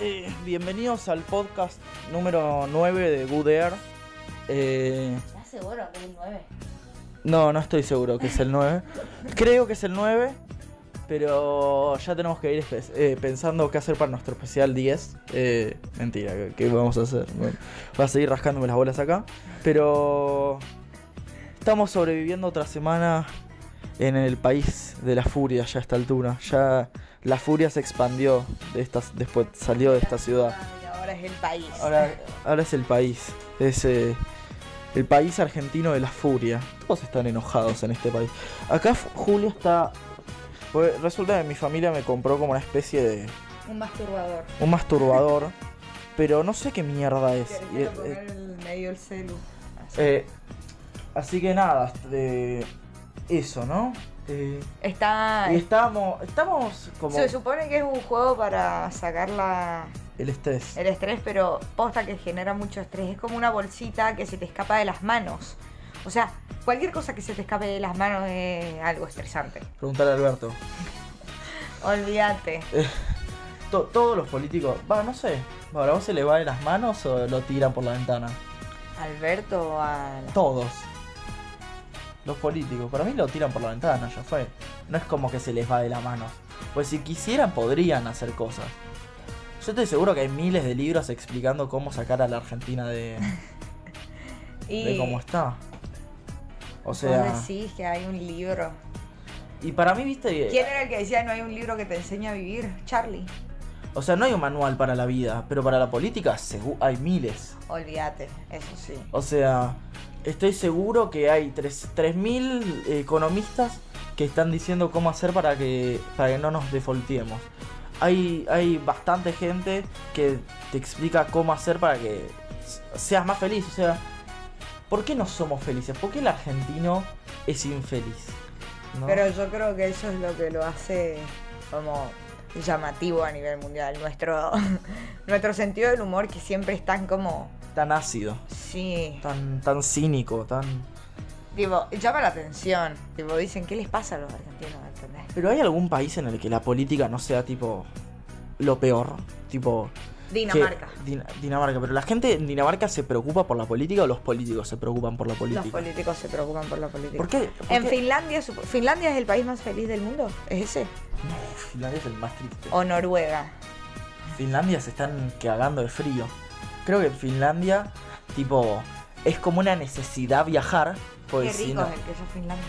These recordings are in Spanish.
Eh, bienvenidos al podcast número 9 de Good Air. Eh, ¿Estás seguro que es el 9? no, no estoy seguro que es el 9. Creo que es el 9, pero ya tenemos que ir eh, pensando qué hacer para nuestro especial 10. Eh, mentira, ¿qué, vamos a hacer? Bueno, voy a seguir rascándome las bolas acá. Pero estamos sobreviviendo otra semana en el país de la furia ya a esta altura. Ya la furia se expandió de estas, después salió de esta ciudad. Ahora es el país. Ahora, ahora es el país. Es eh, el país argentino de la furia. Todos están enojados en este país. Acá Julio está. pues, resulta que mi familia me compró como una especie de. Un masturbador. un masturbador. pero no sé qué mierda es. Y, eh, en el medio del celu. Así. eh, así que nada, de eso, ¿no? Eh, Está. y estamos. Estamos como. Se supone que es un juego para sacar la, El estrés. el estrés, pero posta que genera mucho estrés. Es como una bolsita que se te escapa de las manos. O sea, cualquier cosa que se te escape de las manos es algo estresante. Preguntarle a Alberto. Olvídate. To- todos los políticos. Va, no sé. ¿Para vos se le va de las manos o lo tiran por la ventana? Alberto a Todos. Los políticos. Para mí lo tiran por la ventana, ya fue. No es como que se les va de las manos. Pues si quisieran podrían hacer cosas. Yo estoy seguro que hay miles de libros explicando cómo sacar a la Argentina de, Y de cómo está. O vos sea... decís que hay un libro. Y para mí, viste... ¿Quién era el que decía no hay un libro que te enseña a vivir? Charlie. O sea, no hay un manual para la vida, pero para la política hay miles. Olvídate, eso sí. O sea, estoy seguro que hay tres- 3.000 economistas que están diciendo cómo hacer para que, para que no nos defaultemos. Hay, hay bastante gente que te explica cómo hacer para que seas más feliz. O sea, ¿por qué no somos felices? ¿Por qué el argentino es infeliz? Pero yo creo que eso es lo que lo hace como llamativo a nivel mundial. Nuestro, nuestro sentido del humor que siempre es tan como... Tan ácido, Sí, tan, tan cínico, tan... tipo, llama la atención. Tipo, dicen, ¿qué les pasa a los argentinos? ¿Entendés? Pero ¿hay algún país en el que la política no sea tipo lo peor? Tipo... Dinamarca. que- Din- Dinamarca, pero la gente en Dinamarca se preocupa por la política o los políticos se preocupan por la política. Los políticos se preocupan por la política. ¿Por qué? ¿Por En qué? Finlandia, Finlandia es el país más feliz del mundo, ¿es ese? No, Finlandia es el más triste. O Noruega. Finlandia se están cagando de frío. Creo que en Finlandia, tipo, es como una necesidad viajar. Porque Qué si rico no- es el queso Finlandia.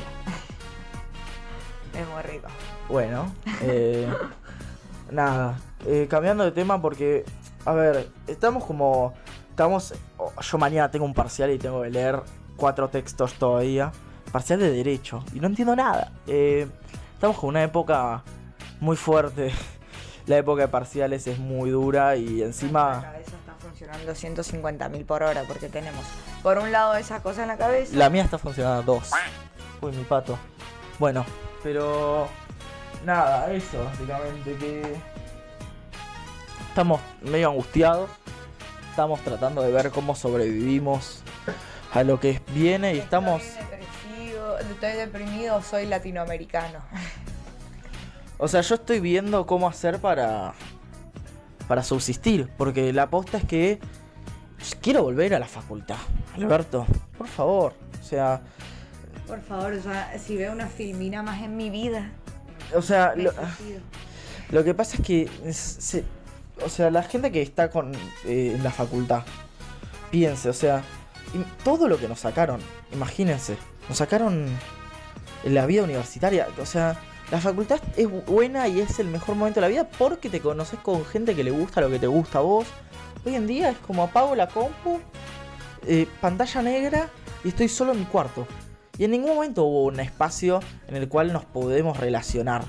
es muy rico. Bueno, eh, nada, eh, cambiando de tema porque, a ver, estamos como, estamos, oh, yo mañana tengo un parcial y tengo que leer cuatro textos todavía, parcial de derecho, y no entiendo nada. Eh, estamos con una época muy fuerte, la época de parciales es muy dura y La encima cabeza funcionando 150 mil por hora porque tenemos, por un lado, esa cosa en la cabeza. la mía está funcionando a dos. Uy, mi pato. Bueno, pero nada, eso básicamente que estamos medio angustiados. Estamos tratando de ver cómo sobrevivimos a lo que viene y estamos, estoy deprimido, soy latinoamericano. o sea, yo estoy viendo cómo hacer para para subsistir, porque la aposta es que quiero volver a la facultad. Alberto, por favor, o sea, Por favor, ya, si veo una filmina más en mi vida, o sea, lo-. Lo que pasa es que, se- o sea, la gente que está con eh, en la facultad, piense, o sea, todo lo que nos sacaron, imagínense, nos sacaron en la vida universitaria, o sea, la facultad es bu- buena y es el mejor momento de la vida porque te conoces con gente que le gusta lo que te gusta a vos. Hoy en día es como apago la compu, eh, pantalla negra y estoy solo en mi cuarto. Y en ningún momento hubo un espacio en el cual nos podemos relacionar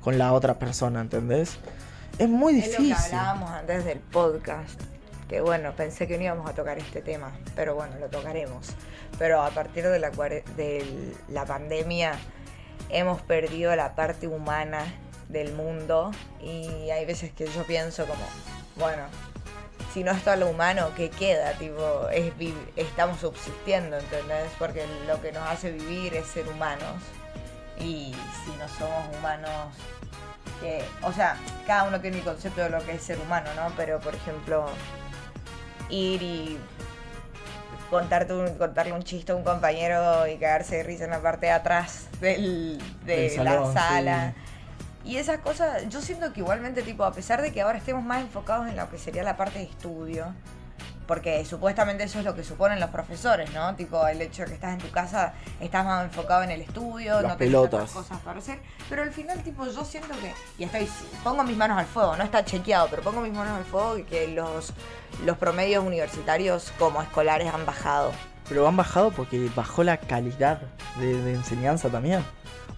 con la otra persona, ¿entendés? Es muy Es lo que difícil. hablábamos antes del podcast. Que bueno, pensé que no íbamos a tocar este tema, pero bueno, lo tocaremos. Pero a partir de la, cuare- de la pandemia hemos perdido la parte humana del mundo y hay veces que yo pienso como, bueno, si no está lo humano, ¿qué queda? Tipo, es estamos subsistiendo, ¿entendés? Porque lo que nos hace vivir es ser humanos. Y si no somos humanos, que, o sea, cada uno tiene el concepto de lo que es ser humano, ¿no? Pero, por ejemplo, ir y contarte un- contarle un chiste a un compañero y cagarse de risa en la parte de atrás del, de Del salón, la sala. Y esas cosas, yo siento que igualmente, tipo, a pesar de que ahora estemos más enfocados en lo que sería la parte de estudio, porque supuestamente eso es lo que suponen los profesores, ¿no? Tipo, el hecho de que estás en tu casa, estás más enfocado en el estudio, Las no pelotas. cosas para hacer. Pero al final, tipo, yo siento que, y estoy, pongo mis manos al fuego, no está chequeado, pero pongo mis manos al fuego y que los, los promedios universitarios como escolares han bajado. Pero han bajado porque bajó la calidad de, de enseñanza también.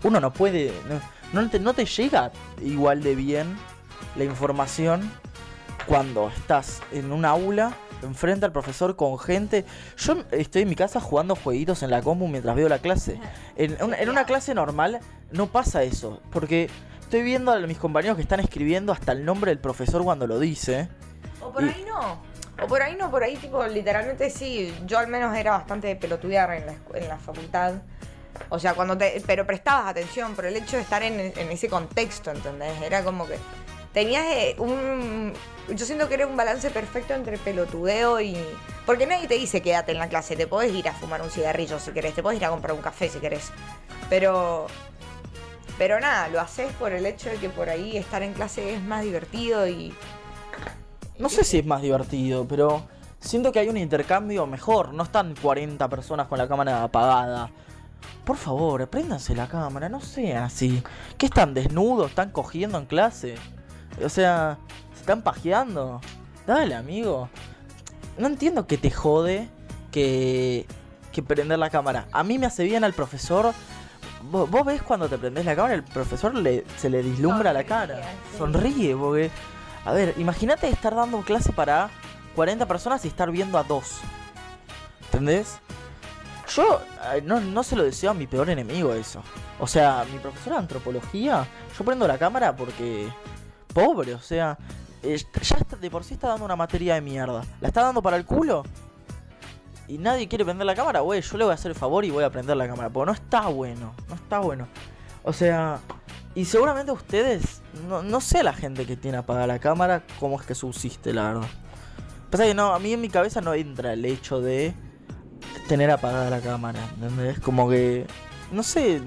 Uno no puede. No, no te, no te llega igual de bien la información cuando estás en un aula enfrente al profesor con gente. Yo estoy en mi casa jugando jueguitos en la compu mientras veo la clase. En una, en una clase normal no pasa eso. Porque estoy viendo a mis compañeros que están escribiendo hasta el nombre del profesor cuando lo dice. O por Y- ahí no. O por ahí no, por ahí tipo literalmente sí. Yo al menos era bastante de pelotudear en la, en la facultad. O sea, cuando te... Pero prestabas atención por el hecho de estar en, en ese contexto, ¿entendés? Era como que... Tenías eh, un... Yo siento que era un balance perfecto entre pelotudeo y... Porque nadie te dice quédate en la clase. Te podés ir a fumar un cigarrillo si querés. Te podés ir a comprar un café si querés. Pero... Pero nada, lo haces por el hecho de que por ahí estar en clase es más divertido y... No sé si es más divertido, pero siento que hay un intercambio mejor. No están 40 personas con la cámara apagada. Por favor, préndanse la cámara, no sean así. ¿Qué están desnudos? ¿Están cogiendo en clase? O sea, ¿se están pajeando? Dale, amigo. No entiendo que te jode que, que prender la cámara. A mí me hace bien al profesor. Vos, vos ves cuando te prendés la cámara, el profesor le, se le vislumbra la cara. Sonríe, sí. Sonríe, porque. A ver, imagínate estar dando clase para 40 personas y estar viendo a dos. ¿Entendés? Yo no, no se lo deseo a mi peor enemigo eso. O sea, mi profesor de antropología, yo prendo la cámara porque... Pobre, o sea... ya de por sí está dando una materia de mierda. ¿La está dando para el culo? Y nadie quiere prender la cámara, güey. Yo le voy a hacer el favor y voy a prender la cámara. Porque no está bueno. No está bueno. O sea... Y seguramente ustedes... No, no sé la gente que tiene apagada la cámara cómo es que subsiste, la verdad. Pasa que no, a mí en mi cabeza no entra el hecho de tener apagada la cámara, ¿entendés? Como que, no sé,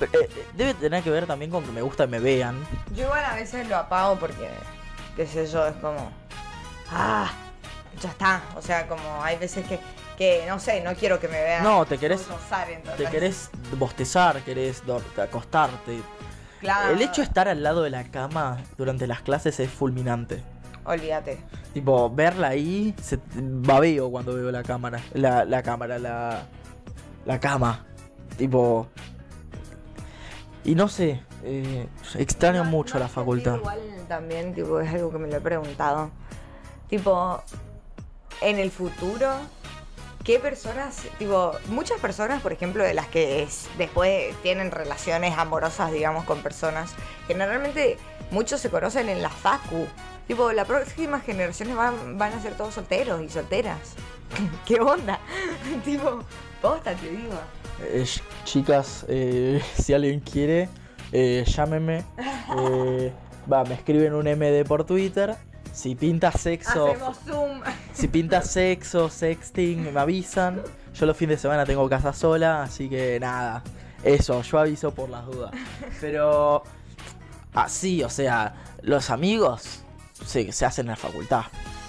eh, debe tener que ver también con que me gusta que me vean. Yo igual a veces lo apago porque, qué sé yo, es como, ah, ya está. O sea, como hay veces que, que no sé, no quiero que me vean. No, te querés-. Te querés bostezar, querés acostarte. Claro. El hecho de estar al lado de la cama durante las clases es fulminante. Olvídate. Tipo, verla ahí, se babeo cuando veo la cámara. La, la cámara, la. La cama. Tipo. Y no sé, eh, extraño No, mucho no la facultad. Igual también, tipo, es algo que me lo he preguntado. Tipo, en el futuro, ¿qué personas, tipo, muchas personas, por ejemplo, de las que es- después tienen relaciones amorosas, digamos, con personas, generalmente muchos se conocen en la facu. Tipo, las próximas generaciones van, van a ser todos solteros y solteras. ¿Qué onda? tipo, posta, te digo. Eh, ch- chicas, eh, si alguien quiere, eh, llámenme. Eh, va, me escriben un MD por Twitter. Si pinta sexo, Zoom. si pinta sexo, sexting, me avisan. Yo los fines de semana tengo casa sola, así que nada. Eso, yo aviso por las dudas. Pero así, o sea, los amigos se, se hacen en la facultad.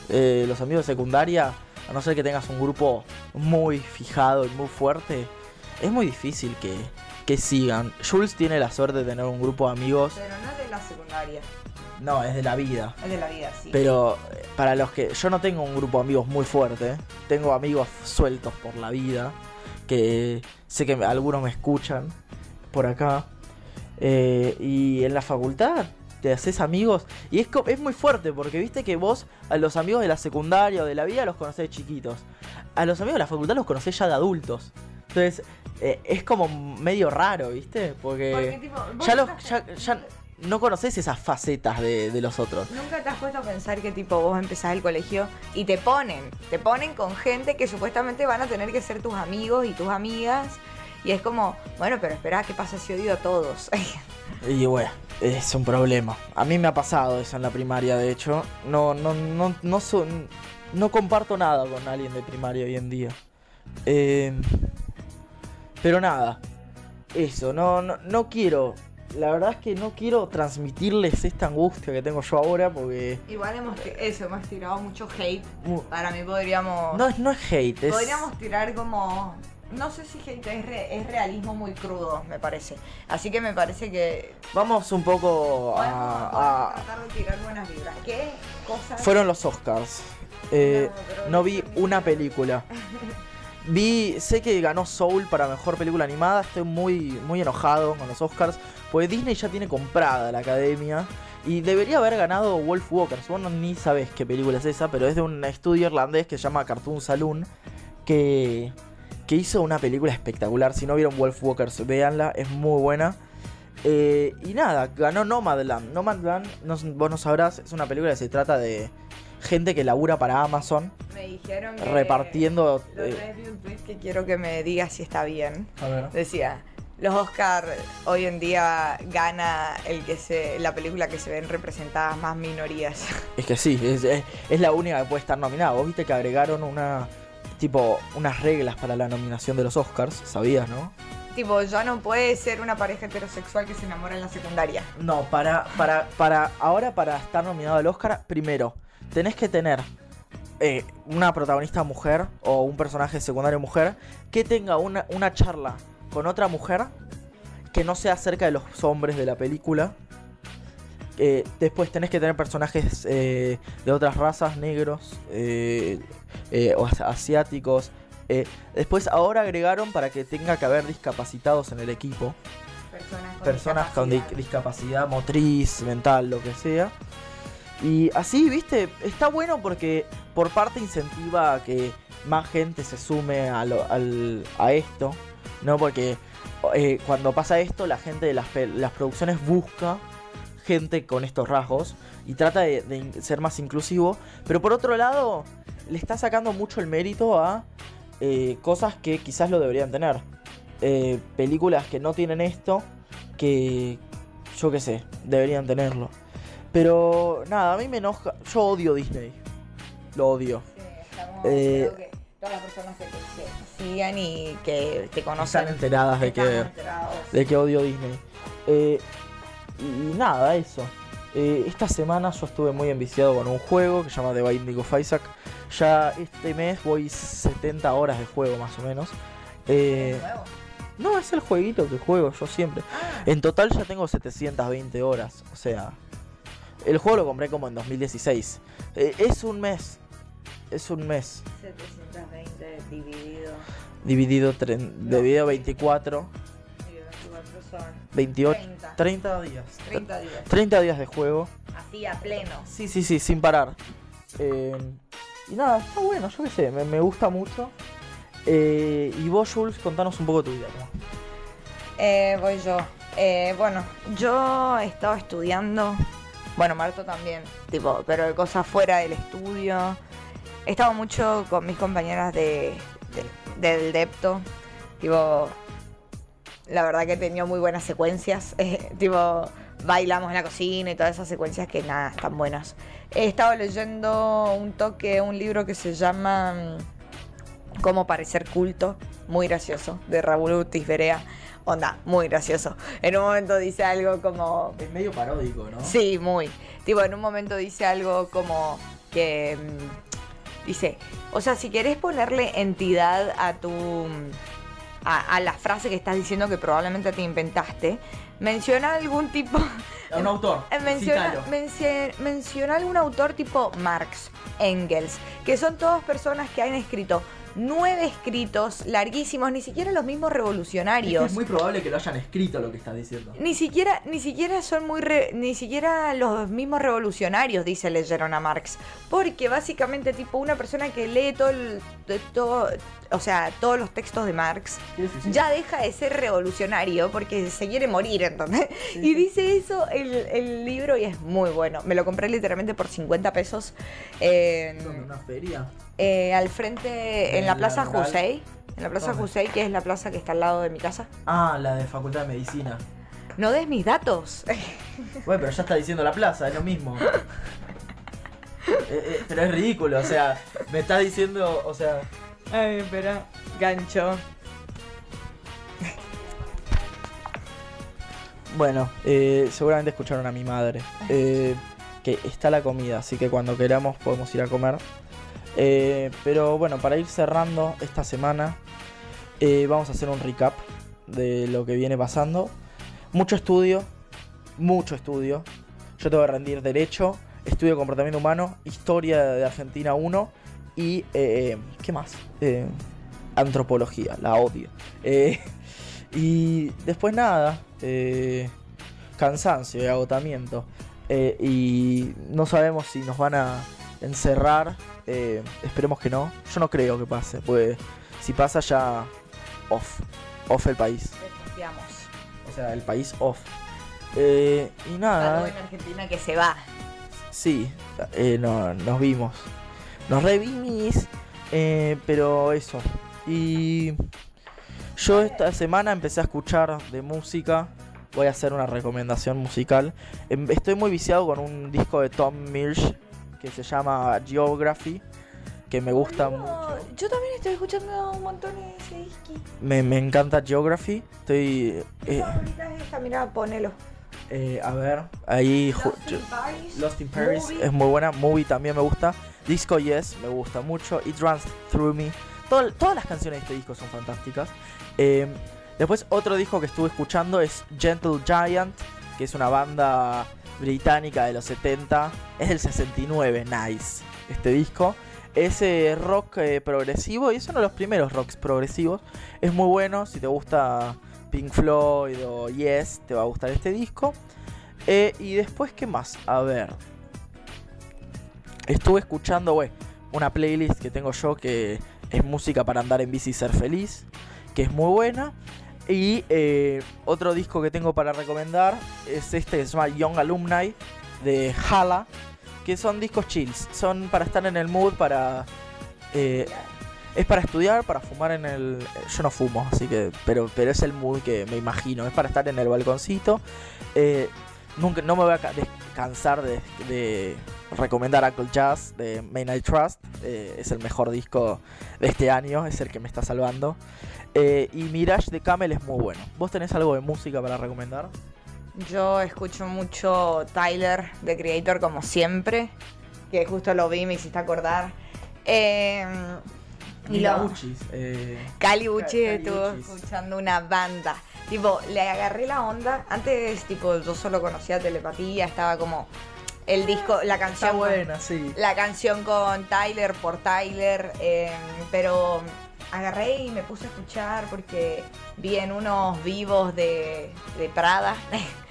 Los amigos de secundaria, a no ser que tengas un grupo muy fijado y muy fuerte, es muy difícil que, que sigan. Jules tiene la suerte de tener un grupo de amigos. Pero no es de la secundaria, No, es de la vida. es de la vida, sí. Pero eh, para los que. Yo no tengo un grupo de amigos muy fuerte. Tengo amigos sueltos por la vida. Que sé que algunos me escuchan por acá. Eh, y en la facultad te haces amigos. Y es, es muy fuerte porque viste que vos a los amigos de la secundaria o de la vida los conocés de chiquitos. A los amigos de la facultad los conocés ya de adultos. Entonces eh, es como medio raro, ¿viste? Porque, Porque, tipo, ya, los, ya, ya no conoces esas facetas de, de los otros. Nunca te has puesto a pensar que tipo vos empezás el colegio y te ponen, te ponen con gente que supuestamente van a tener que ser tus amigos y tus amigas. Y es como, bueno, pero espera, ¿qué pasa si odio a todos? Y bueno, es un problema. A mí me ha pasado eso en la primaria, de hecho. No, no, no, no, son, no comparto nada con alguien de primaria hoy en día. Eh, pero nada, eso, no, no, no quiero. La verdad es que no quiero transmitirles esta angustia que tengo yo ahora porque. Igual hemos, eso, hemos tirado mucho hate. Para mí podríamos... No, es- no es hate, es. Podríamos tirar como. No sé si hate es, re- es realismo muy crudo, me parece. Así que me parece que. Vamos un poco Podemos, a. podemos a- tratar de tirar buenas vibras. ¿Qué cosas? Fueron los Oscars. Eh, No, vi una película. Vi, sé que ganó Soul para mejor película animada. Estoy muy, muy enojado con los Oscars. Porque Disney ya tiene comprada la academia. Y debería haber ganado Wolf Walkers. Vos no- ni sabés qué película es esa, pero es de un estudio irlandés que se llama Cartoon Saloon. Que, que hizo una película espectacular. Si no vieron Wolf Walkers, véanla, es muy buena. Eh, y nada, ganó Nomadland. Nomadland, no, vos no sabrás, es una película que se trata de gente que labura para Amazon Me dijeron que. repartiendo. Eh, otra vez vi un tweet que quiero que me digas si está bien. a ver. Decía. Los Oscar hoy en día gana el que se la película que se ven representadas más minorías. Es que sí, es, es- es la única que puede estar nominada. Vos viste que agregaron una. Tipo, unas reglas para la nominación de los Oscars, ¿sabías, no? tipo, ya no puede ser una pareja heterosexual que se enamora en la secundaria. No, para, para, para, ahora para estar nominado al Oscar, primero, tenés que tener eh, una protagonista mujer o un personaje secundario mujer que tenga una, una charla con otra mujer que no sea acerca de los hombres de la película. Eh, después tenés que tener personajes eh, de otras razas, negros eh, o as- asiáticos. Después ahora agregaron para que tenga que haber discapacitados en el equipo Personas con personas con di- discapacidad. discapacidad motriz, mental, lo que sea. Y así, viste, está bueno porque por parte incentiva a que más gente se sume a, lo- al- a esto, ¿no? Porque eh, cuando pasa esto, la gente de las, las producciones busca gente con estos rasgos y trata de, ser más inclusivo. Pero por otro lado, le está sacando mucho el mérito a eh, cosas que quizás lo deberían tener. Eh, películas que no tienen esto, que yo qué sé, deberían tenerlo. Pero nada, a mí me enoja. Yo odio Disney. Lo odio. Sí, estamos- Eh, creo que todas las personas que te sigan y que te conocen Están enteradas de que, enterados. de que odio Disney. Eh, y nada, eso. Eh, esta semana yo estuve muy enviciado con un juego que se llama The Binding of Isaac. Ya este mes voy 70 horas de juego más o menos. Eh, no, es el jueguito que juego yo siempre. Ah, En total ya tengo 720 horas. O sea, el juego lo compré como en 2016. Eh, es un mes. Es un mes. 720 dividido, Dividido, dividido 24, dividido 24 son 28, 30. 30 días. 30 días. 30 días de juego. Así a pleno. Sí, sí, sí, sin parar. Eh, y nada, está bueno, yo qué sé, me, me gusta mucho. Eh, y vos, Jules, contanos un poco tu vida. ¿no? Eh, voy yo. Eh, bueno, yo he estado estudiando. Bueno, Marto también. Tipo, pero cosas fuera del estudio. He estado mucho con mis compañeras de, de- del Depto. Tipo, la verdad que he tenido muy buenas secuencias. eh, tipo, bailamos en la cocina y todas esas secuencias que nada, están buenas. He estado leyendo un toque, un libro que se llama mm, Cómo parecer culto. Muy gracioso, de Raúl Ortiz Berea. Onda, muy gracioso. En un momento dice algo como. Es medio paródico, ¿no? Sí, muy. Tipo, en un momento dice algo como que. mm, dice, o sea, si querés ponerle entidad a tu. mm, a, a la frase que estás diciendo que probablemente te inventaste, menciona algún tipo. Un autor. Eh, Menciona, menciona algún autor tipo Marx, Engels, que son todas personas que han escrito nueve escritos larguísimos, ni siquiera los mismos revolucionarios. es muy probable que lo hayan escrito lo que estás diciendo. Ni siquiera, ni siquiera son muy re- ni siquiera los mismos revolucionarios, dice leyeron a Marx. Porque básicamente, tipo, una persona que lee todo el, de todo, o sea, todos los textos de Marx, ya deja de ser revolucionario porque se quiere morir, ¿entendés? Sí, y dice eso el, el libro y es muy bueno. Me lo compré literalmente por 50 pesos en-. ¿Una feria? Eh, al frente, en ¿En la la Plaza rural? Jusey. En la Plaza. Jusey, que es la plaza que está al lado de mi casa. Ah, la de Facultad de Medicina. No des mis datos. Bueno, pero ya está diciendo la plaza, es lo mismo. Eh, eh, pero es ridículo, o sea, me está diciendo, o sea, Ay, espera. Gancho. Bueno, eh, seguramente escucharon a mi madre. eh, que está la comida, así que cuando queramos podemos ir a comer. Eh, pero bueno, para ir cerrando esta semana, eh, vamos a hacer un recap de lo que viene pasando. Mucho estudio, mucho estudio. Yo tengo que rendir Derecho, Estudio de Comportamiento Humano, Historia de Argentina 1 y... eh, ¿Qué más? Antropología, la odio. Y después nada, cansancio y agotamiento. Y no sabemos si nos van a encerrar. eh, esperemos que no. Yo no creo que pase, pues si pasa ya off. Off el país. Desconfiamos. O sea, el país off. Eh, y Algo nada, en Argentina que se va. sí, eh, no, nos vimos. Nos revimos, eh, pero eso. Y yo esta semana empecé a escuchar de música. Voy a hacer una recomendación musical. Em, Estoy muy viciado con un disco de Tom Mills que se llama Geography, que me gusta Boludo, mucho. Yo también estoy escuchando un montón de ese disco. Me, me encanta Geography. Estoy... Eh, favorita es esta, mirá, ponelo. eh, a ver, ahí... Lost in Paris. Lost in Paris Movie. es muy buena. Movie también me gusta. Disco Yes me gusta mucho. It Runs Through Me. Todo- todas las canciones de este disco son fantásticas. Eh, después otro disco que estuve escuchando es Gentle Giant, que es una banda británica de los 70. Es del 69, nice. Este disco. Es eh, rock eh, progresivo y es uno de los primeros rocks progresivos. Es muy bueno. Si te gusta Pink Floyd o Yes, te va a gustar este disco. Eh, y después, ¿qué más? A ver. Estuve escuchando, güey, una playlist que tengo yo que es música para andar en bici y ser feliz, que es muy buena. Y eh, otro disco que tengo para recomendar es este que se llama Young Alumni de Hala, que son discos chills, son para estar en el mood, para... eh, es para estudiar, para fumar en el... Yo no fumo, así que... Pero, pero es el mood que me imagino. Es para estar en el balconcito. Eh, nunca, no me voy a cansar de recomendar Uncle Jazz de Main Night Trust. Eh, es el mejor disco de este año. Es el que me está salvando. Eh, y Mirage de Camel es muy bueno. ¿Vos tenés algo de música para recomendar? Yo escucho mucho Tyler, de Creator, como siempre. Que justo lo vi, me hiciste acordar. Eh, y lo, Uchis, eh, Cali Uchis Cali estuvo Uchis. escuchando una banda. Tipo, le agarré la onda. Antes, tipo, yo solo conocía telepatía, estaba como el disco, la está canción. con- buena, sí. la canción con Tyler por Tyler, eh, pero agarré y me puse a escuchar porque vi en unos vivos de, de Prada,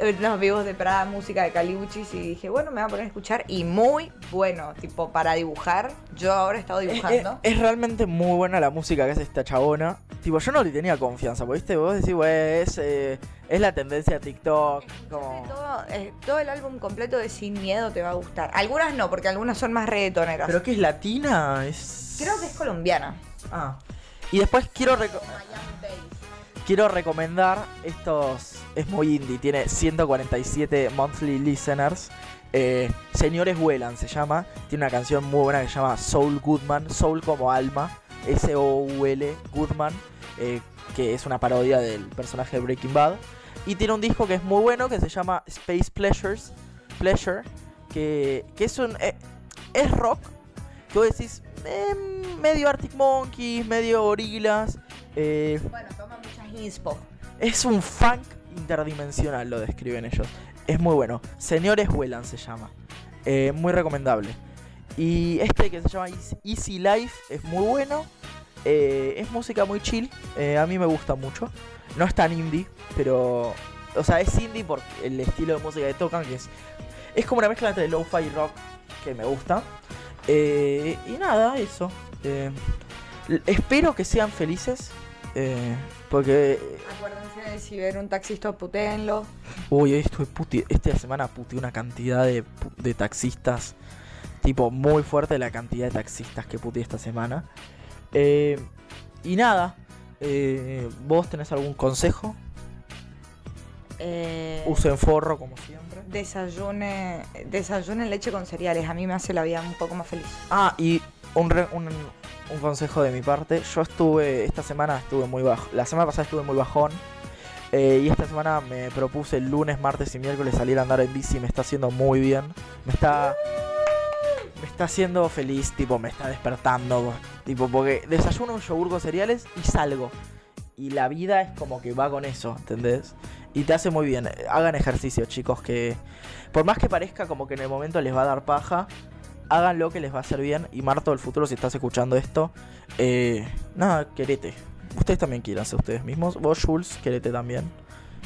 unos vivos de Prada música de Caliuchis y dije, bueno, me voy a poner a escuchar y muy bueno, tipo para dibujar. Yo ahora he estado Es, dibujando. es- es realmente muy buena la música que hace esta chabona. Tipo, yo no le tenía confianza, porque viste, vos decís, güey, es, eh, es la tendencia de TikTok. Como... Todo, eh, todo el álbum completo de Sin Miedo te va a gustar. Algunas no, porque algunas son más reggaetoneras. ¿Pero que es latina? Es... Creo que es colombiana. Ah. Y después quiero, reco- quiero recomendar estos... Es muy indie, tiene 147 monthly listeners. Eh, Señores Vuelan se llama. Tiene una canción muy buena que se llama Soul Goodman. Soul como alma. S-O-U-L Goodman. eh, que es una parodia del personaje de Breaking Bad. Y tiene un disco que es muy bueno que se llama Space Pleasures. Pleasure. Que, que es un... eh, es rock. Que vos decís... eh, medio Arctic Monkeys, medio Gorilas. Bueno, toma muchas inspo. es un funk interdimensional, lo describen ellos. Es muy bueno. Señores Vuelan se llama. Eh, muy recomendable. Y este que se llama Easy- Life es muy bueno. Eh, es música muy chill. eh, a mí me gusta mucho. No es tan indie, pero. O sea, es indie por el estilo de música que tocan, que es. Es como una mezcla entre lo-fi y rock que me gusta. Y nada, eso. Espero que sean felices. Eh, porque Acuérdense de si ven un taxista, putéenlo. Uy, hoy estuve puti esta semana puteé una cantidad de, taxistas. Tipo, muy fuerte la cantidad de taxistas que puteé esta semana. Eh, y nada, eh, ¿vos tenés algún consejo? Usen forro como siempre. desayune, desayune leche con cereales. A mí me hace la vida un poco más feliz. Ah, y un, re- un, un consejo de mi parte. Yo estuve, esta semana estuve muy bajo. La semana pasada estuve muy bajón. eh, y esta semana me propuse el lunes, martes y miércoles salir a andar en bici. Me está haciendo muy bien. Me está. Me está haciendo feliz, tipo, me está despertando. Tipo, porque desayuno un yogur con cereales y salgo. Y la vida es como que va con eso, ¿entendés? Y te hace muy bien. Hagan ejercicio, chicos, que por más que parezca como que en el momento les va a dar paja, háganlo que les va a hacer bien. Y Marto del futuro, si estás escuchando esto, eh, nada, querete. Ustedes también quieranse ustedes mismos. Vos, Jules, querete también.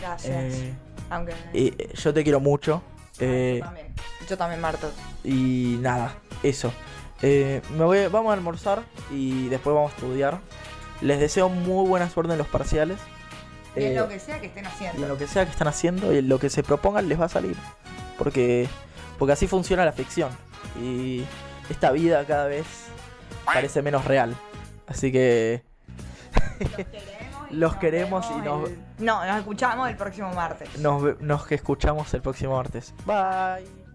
Gracias. Eh, Aunque. y, eh, yo te quiero mucho. eh, yo también. Yo también, Marto. y nada, eso. Eh, me voy, vamos a almorzar y después vamos a estudiar. Les deseo muy buena suerte en los parciales. Y en Eh, lo que sea que estén y en haciendo. lo que sea que están haciendo y en lo que se propongan les va a salir. Porque, porque así funciona la ficción. Y esta vida cada vez parece menos real. Así que Los queremos. Los nos queremos y nos- el- No, nos escuchamos el próximo martes. nos, nos escuchamos el próximo martes. Bye.